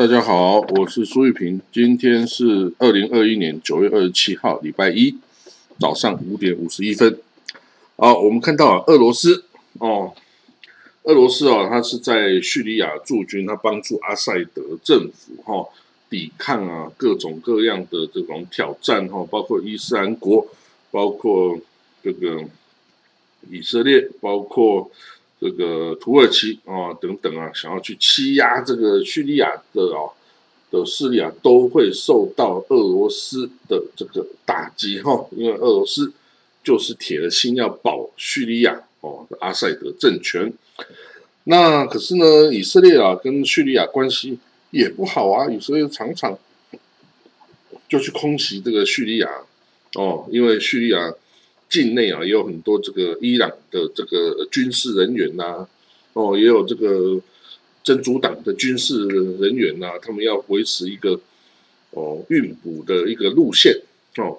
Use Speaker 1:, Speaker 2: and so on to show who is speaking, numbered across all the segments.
Speaker 1: 大家好，我是苏玉平，今天是二零二一年九月二十七号，礼拜一早上五点五十一分。好，我们看到啊，俄罗斯哦，俄罗斯哦，他是在叙利亚驻军，他帮助阿塞德政府哈抵抗啊各种各样的这种挑战哈，包括伊斯兰国，包括这个以色列，包括。这个土耳其啊等等啊，想要去欺压这个叙利亚的啊的势力啊，都会受到俄罗斯的这个打击哈，因为俄罗斯就是铁了心要保叙利亚哦阿塞德政权。那可是呢，以色列啊跟叙利亚关系也不好啊，以色列常常就去空袭这个叙利亚哦，因为叙利亚。境内啊，也有很多这个伊朗的这个军事人员呐，哦，也有这个真主党的军事人员呐，他们要维持一个哦运补的一个路线哦，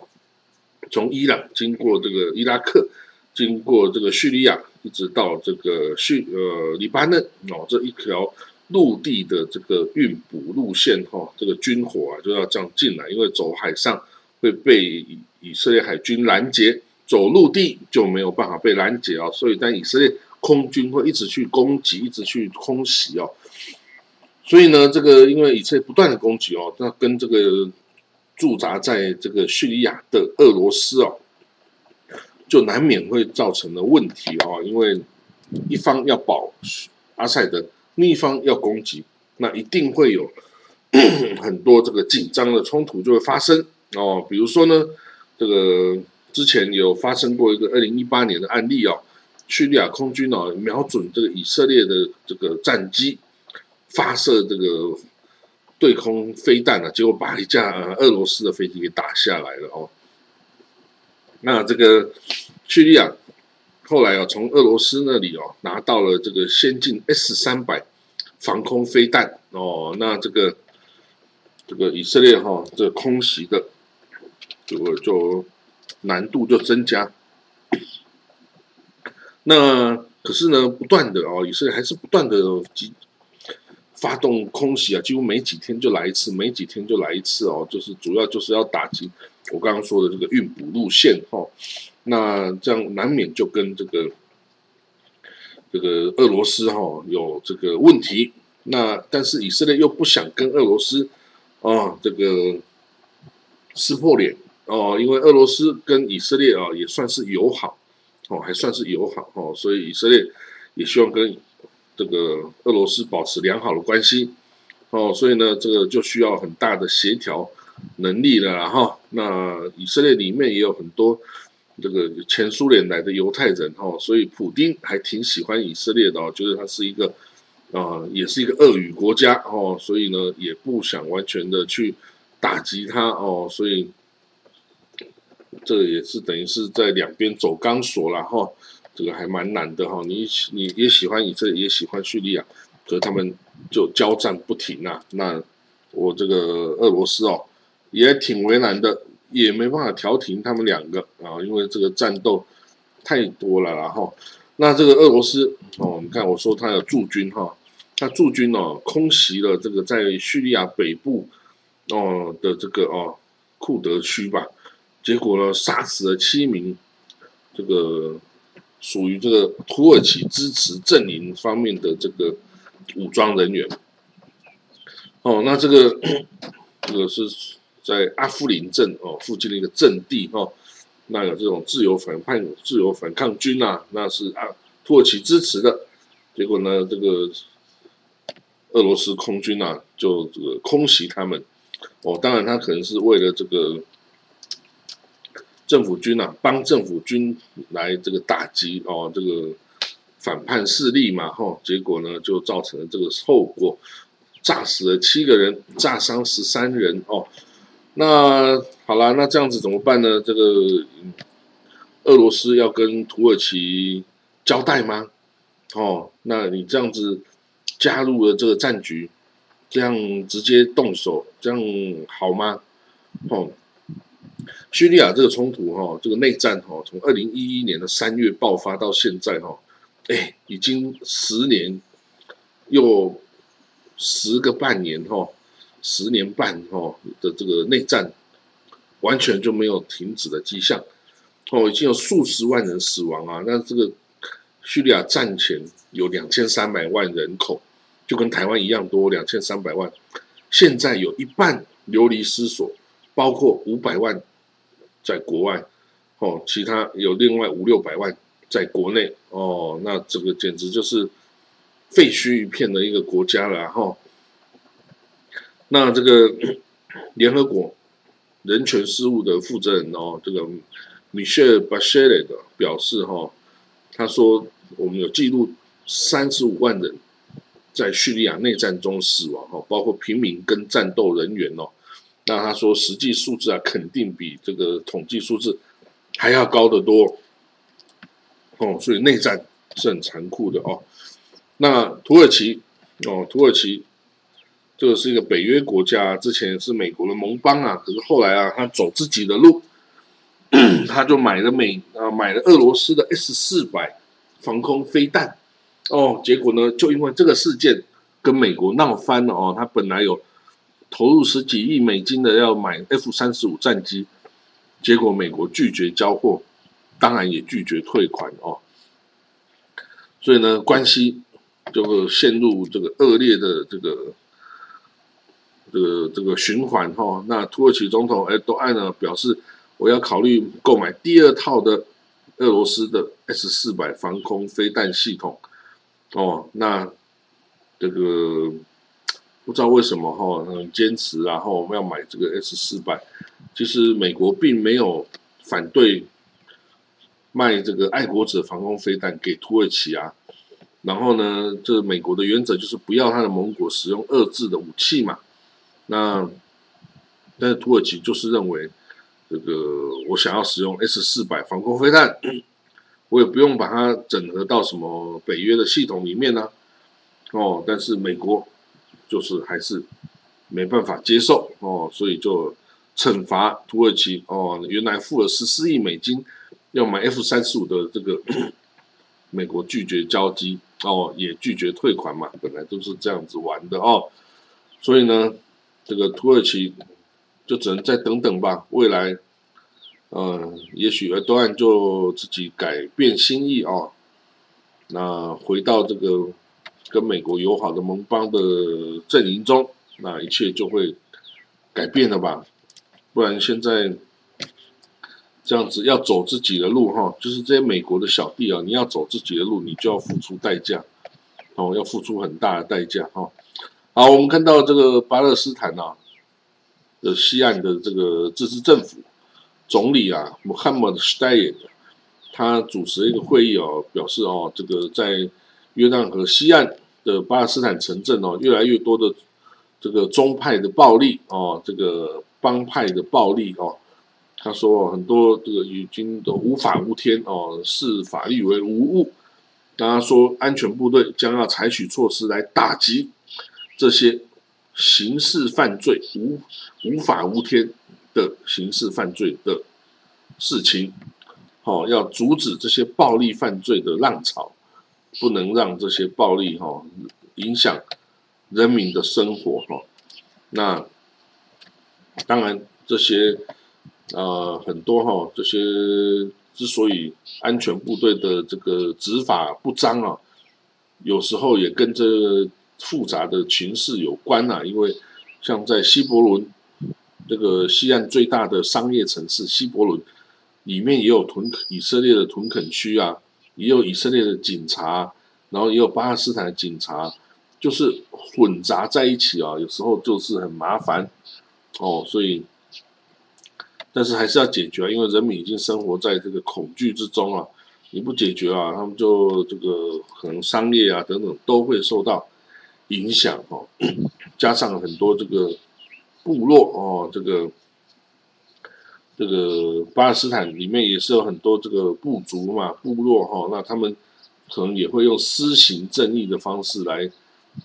Speaker 1: 从伊朗经过这个伊拉克，经过这个叙利亚，一直到这个叙呃黎巴嫩哦，这一条陆地的这个运补路线哈，这个军火啊就要这样进来，因为走海上会被以色列海军拦截。走陆地就没有办法被拦截哦，所以但以色列空军会一直去攻击，一直去空袭哦。所以呢，这个因为以色列不断的攻击哦，那跟这个驻扎在这个叙利亚的俄罗斯哦，就难免会造成的问题哦。因为一方要保阿塞德，另一方要攻击，那一定会有 很多这个紧张的冲突就会发生哦。比如说呢，这个。之前有发生过一个二零一八年的案例哦，叙利亚空军哦瞄准这个以色列的这个战机发射这个对空飞弹啊，结果把一架俄罗斯的飞机给打下来了哦。那这个叙利亚后来啊从俄罗斯那里哦拿到了这个先进 S 三百防空飞弹哦，那这个这个以色列哈这空袭的这个就。难度就增加，那可是呢，不断的哦，以色列还是不断的击发动空袭啊，几乎没几天就来一次，没几天就来一次哦，就是主要就是要打击我刚刚说的这个运补路线哈，那这样难免就跟这个这个俄罗斯哈有这个问题，那但是以色列又不想跟俄罗斯啊这个撕破脸。哦，因为俄罗斯跟以色列啊也算是友好，哦，还算是友好哦，所以以色列也希望跟这个俄罗斯保持良好的关系，哦，所以呢，这个就需要很大的协调能力了哈。那以色列里面也有很多这个前苏联来的犹太人哈，所以普京还挺喜欢以色列的，觉得他是一个啊，也是一个俄语国家哦，所以呢，也不想完全的去打击他哦，所以。这也是等于是在两边走钢索了哈，这个还蛮难的哈。你你也喜欢以色列，也喜欢叙利亚，可是他们就交战不停啊。那我这个俄罗斯哦，也挺为难的，也没办法调停他们两个啊，因为这个战斗太多了然后，那这个俄罗斯哦，你看我说他有驻军哈，他驻军哦，空袭了这个在叙利亚北部哦的这个哦库德区吧。结果呢，杀死了七名这个属于这个土耳其支持阵营方面的这个武装人员。哦，那这个 这个是在阿夫林镇哦附近的一个阵地哦，那有这种自由反叛、自由反抗军啊，那是啊土耳其支持的。结果呢，这个俄罗斯空军啊，就这个空袭他们。哦，当然他可能是为了这个。政府军啊，帮政府军来这个打击哦，这个反叛势力嘛，哈，结果呢就造成了这个后果，炸死了七个人，炸伤十三人哦。那好了，那这样子怎么办呢？这个俄罗斯要跟土耳其交代吗？哦，那你这样子加入了这个战局，这样直接动手，这样好吗？哦。叙利亚这个冲突哈，这个内战哈，从二零一一年的三月爆发到现在哈，哎，已经十年又十个半年哈，十年半哦的这个内战，完全就没有停止的迹象，哦，已经有数十万人死亡啊！那这个叙利亚战前有两千三百万人口，就跟台湾一样多，两千三百万，现在有一半流离失所，包括五百万在国外，哦，其他有另外五六百万在国内，哦，那这个简直就是废墟一片的一个国家了，哈。那这个 联合国人权事务的负责人哦，这个 Michelle Bachelet 表示哈，他说我们有记录三十五万人在叙利亚内战中死亡哈，包括平民跟战斗人员哦。那他说实际数字啊，肯定比这个统计数字还要高得多哦。所以内战是很残酷的哦。那土耳其哦，土耳其。这个是一个北约国家，之前是美国的盟邦啊，可是后来啊，他走自己的路，他就买了美啊，买了俄罗斯的 S 四百防空飞弹，哦，结果呢，就因为这个事件跟美国闹翻了哦，他本来有投入十几亿美金的要买 F 三十五战机，结果美国拒绝交货，当然也拒绝退款哦，所以呢，关系就会陷入这个恶劣的这个。这个这个循环哈，那土耳其总统埃多安呢表示，我要考虑购买第二套的俄罗斯的 S 四百防空飞弹系统哦。那这个不知道为什么哈，很坚持，然后我们要买这个 S 四百。其实美国并没有反对卖这个爱国者防空飞弹给土耳其啊。然后呢，这美国的原则就是不要他的盟国使用遏制的武器嘛。那，但是土耳其就是认为，这个我想要使用 S 四百防空飞弹，我也不用把它整合到什么北约的系统里面呢？哦，但是美国就是还是没办法接受哦，所以就惩罚土耳其哦，原来付了十四亿美金要买 F 三十五的这个，美国拒绝交机哦，也拒绝退款嘛，本来都是这样子玩的哦，所以呢。这个土耳其就只能再等等吧，未来，嗯，也许埃多安就自己改变心意哦，那回到这个跟美国友好的盟邦的阵营中，那一切就会改变了吧？不然现在这样子要走自己的路哈，就是这些美国的小弟啊，你要走自己的路，你就要付出代价，哦，要付出很大的代价哈。好，我们看到这个巴勒斯坦啊的西岸的这个自治政府总理啊，Mohammed Shtayyed，他主持一个会议哦，表示哦，这个在约旦河西岸的巴勒斯坦城镇哦，越来越多的这个宗派的暴力哦，这个帮派的暴力哦，他说很多这个已经都无法无天哦，视法律为无物。他说，安全部队将要采取措施来打击。这些刑事犯罪无无法无天的刑事犯罪的事情，好，要阻止这些暴力犯罪的浪潮，不能让这些暴力哈影响人民的生活哈。那当然，这些呃很多哈这些之所以安全部队的这个执法不彰啊，有时候也跟这。复杂的情势有关呐，因为像在西伯伦这个西岸最大的商业城市西伯伦里面也有屯以色列的屯垦区啊，也有以色列的警察，然后也有巴勒斯坦的警察，就是混杂在一起啊，有时候就是很麻烦哦，所以但是还是要解决啊，因为人民已经生活在这个恐惧之中啊，你不解决啊，他们就这个可能商业啊等等都会受到。影响哦，加上很多这个部落哦，这个这个巴勒斯坦里面也是有很多这个部族嘛，部落哈，那他们可能也会用施行正义的方式来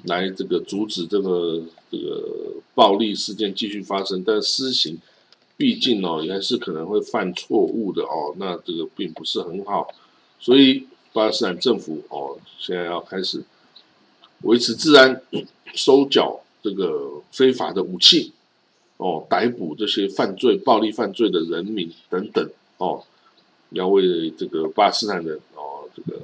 Speaker 1: 来这个阻止这个这个暴力事件继续发生，但施行毕竟哦，也还是可能会犯错误的哦，那这个并不是很好，所以巴勒斯坦政府哦，现在要开始。维持治安、收缴这个非法的武器，哦，逮捕这些犯罪、暴力犯罪的人民等等，哦，要为这个巴勒斯坦人，哦，这个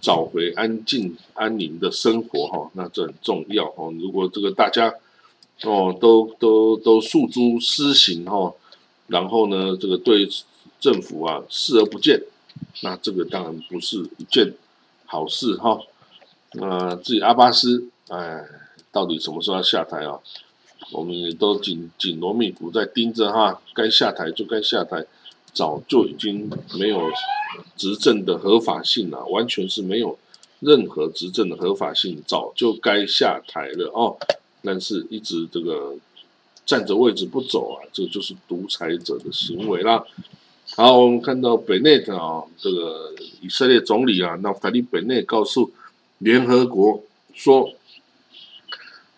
Speaker 1: 找回安静安宁的生活，哈，那这很重要，哦，如果这个大家，哦，都都都诉诸私刑，哈，然后呢，这个对政府啊视而不见，那这个当然不是一件好事，哈。那至于阿巴斯，哎，到底什么时候要下台啊？我们也都紧紧锣密鼓在盯着哈，该下台就该下台，早就已经没有执政的合法性了，完全是没有任何执政的合法性，早就该下台了哦。但是一直这个站着位置不走啊，这就是独裁者的行为啦。好，我们看到北内特啊，这个以色列总理啊，那法利北内告诉。联合国说，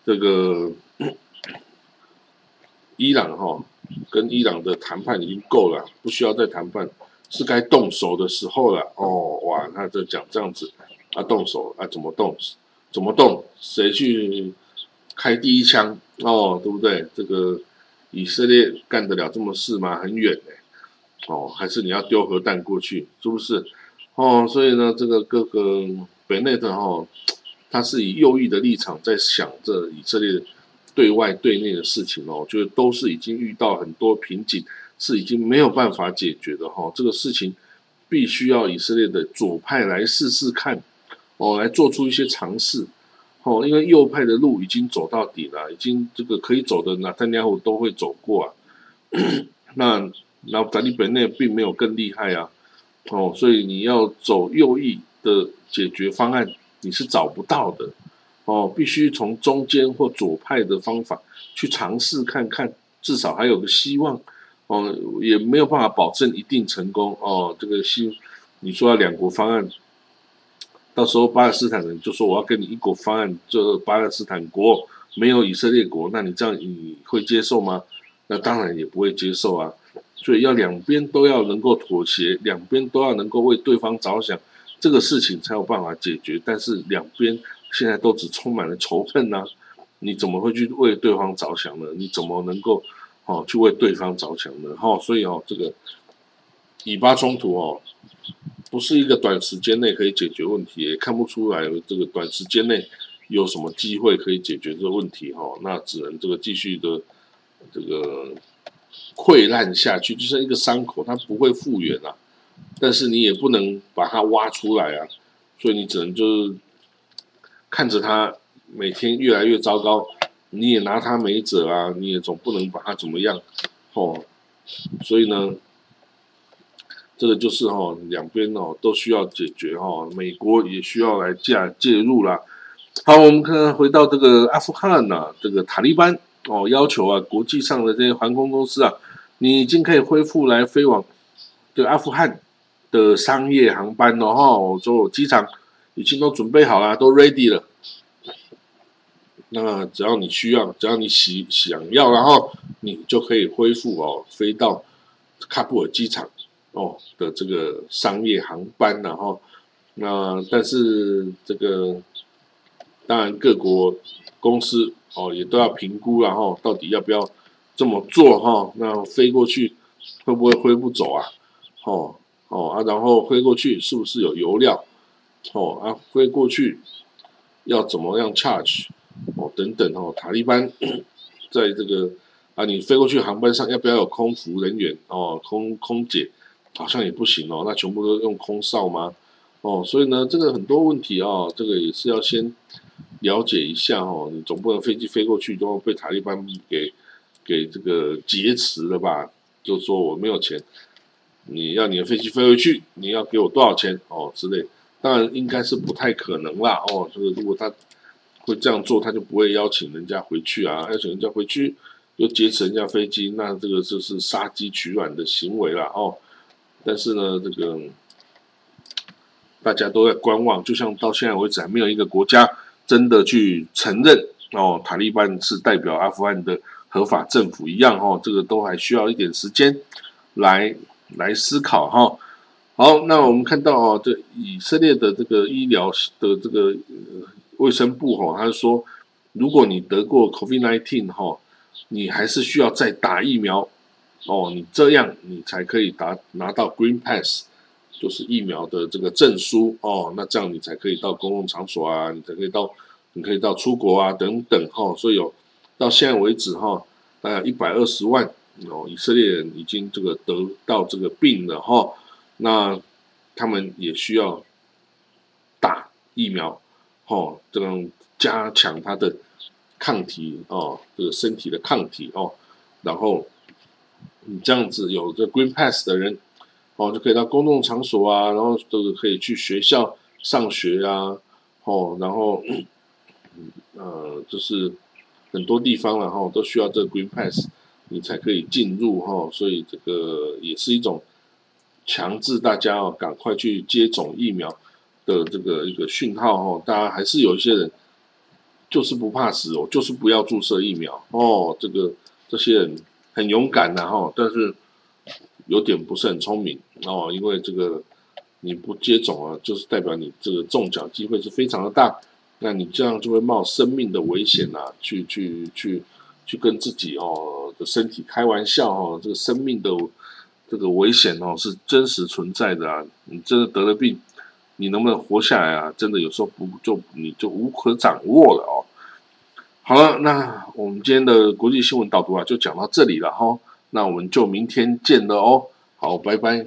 Speaker 1: 这个伊朗哈跟伊朗的谈判已经够了，不需要再谈判，是该动手的时候了。哦，哇，他就讲这样子，啊，动手啊，怎么动？怎么动？谁去开第一枪？哦，对不对？这个以色列干得了这么事吗？很远呢。哦，还是你要丢核弹过去？是不是？哦，所以呢，这个各个。北内特哈，他是以右翼的立场在想着以色列对外对内的事情哦，就是都是已经遇到很多瓶颈，是已经没有办法解决的哈。这个事情必须要以色列的左派来试试看哦，来做出一些尝试哦，因为右派的路已经走到底了，已经这个可以走的，那丹尼尔都会走过啊。那那咱利本内并没有更厉害啊，哦，所以你要走右翼的。解决方案你是找不到的哦，必须从中间或左派的方法去尝试看看，至少还有个希望哦，也没有办法保证一定成功哦。这个希你说要两国方案，到时候巴勒斯坦人就说我要跟你一国方案，就巴勒斯坦国没有以色列国，那你这样你会接受吗？那当然也不会接受啊。所以要两边都要能够妥协，两边都要能够为对方着想。这个事情才有办法解决，但是两边现在都只充满了仇恨呐，你怎么会去为对方着想呢？你怎么能够哦去为对方着想呢？哈，所以哦，这个以巴冲突哦，不是一个短时间内可以解决问题，也看不出来这个短时间内有什么机会可以解决这个问题哈，那只能这个继续的这个溃烂下去，就像一个伤口，它不会复原啊。但是你也不能把它挖出来啊，所以你只能就是看着它每天越来越糟糕，你也拿它没辙啊，你也总不能把它怎么样，哦，所以呢，这个就是哈两边哦都需要解决哈，美国也需要来介介入啦。好，我们看回到这个阿富汗呐，这个塔利班哦要求啊，国际上的这些航空公司啊，你已经可以恢复来飞往这个阿富汗。的商业航班哦，哈，就机场已经都准备好了，都 ready 了。那只要你需要，只要你喜想要，然后你就可以恢复哦，飞到喀布尔机场哦的这个商业航班，然后那但是这个当然各国公司哦也都要评估，然后到底要不要这么做哈？那飞过去会不会飞不走啊？哦。哦啊，然后飞过去是不是有油料？哦啊，飞过去要怎么样 charge？哦等等哦，塔利班在这个啊，你飞过去航班上要不要有空服人员？哦，空空姐好像也不行哦，那全部都用空少吗？哦，所以呢，这个很多问题啊，这个也是要先了解一下哦。你总不能飞机飞过去都被塔利班给给这个劫持了吧？就说我没有钱。你要你的飞机飞回去，你要给我多少钱哦之类，当然应该是不太可能啦哦。这个如果他会这样做，他就不会邀请人家回去啊，邀请人家回去又劫持人家飞机，那这个就是杀鸡取卵的行为了哦。但是呢，这个大家都在观望，就像到现在为止还没有一个国家真的去承认哦，塔利班是代表阿富汗的合法政府一样哦，这个都还需要一点时间来。来思考哈，好，那我们看到哦，这以色列的这个医疗的这个卫生部哈，他说如果你得过 COVID-19 哈，你还是需要再打疫苗哦，你这样你才可以达拿到 Green Pass，就是疫苗的这个证书哦，那这样你才可以到公共场所啊，你才可以到，你可以到出国啊等等哈，所以有到现在为止哈，大概一百二十万哦，以色列人已经这个得到这个病了哈，那他们也需要打疫苗，哦，这种加强他的抗体哦，这个身体的抗体哦，然后你这样子有这 Green Pass 的人哦，就可以到公共场所啊，然后都是可以去学校上学啊，哦，然后呃，就是很多地方了哈，都需要这个 Green Pass，你才可以进入哈，所以这个也是一种强制大家哦，赶快去接种疫苗的这个一个讯号哦，大家还是有一些人。就是不怕死哦，就是不要注射疫苗哦。这个这些人很勇敢的哈，但是有点不是很聪明哦。因为这个你不接种啊，就是代表你这个中奖机会是非常的大。那你这样就会冒生命的危险呐，去去去去跟自己哦的身体开玩笑哦。这个生命的这个危险哦是真实存在的啊。你真的得了病。你能不能活下来啊？真的有时候不就你就无可掌握了哦。好了，那我们今天的国际新闻导读啊，就讲到这里了哈。那我们就明天见了哦。好，拜拜。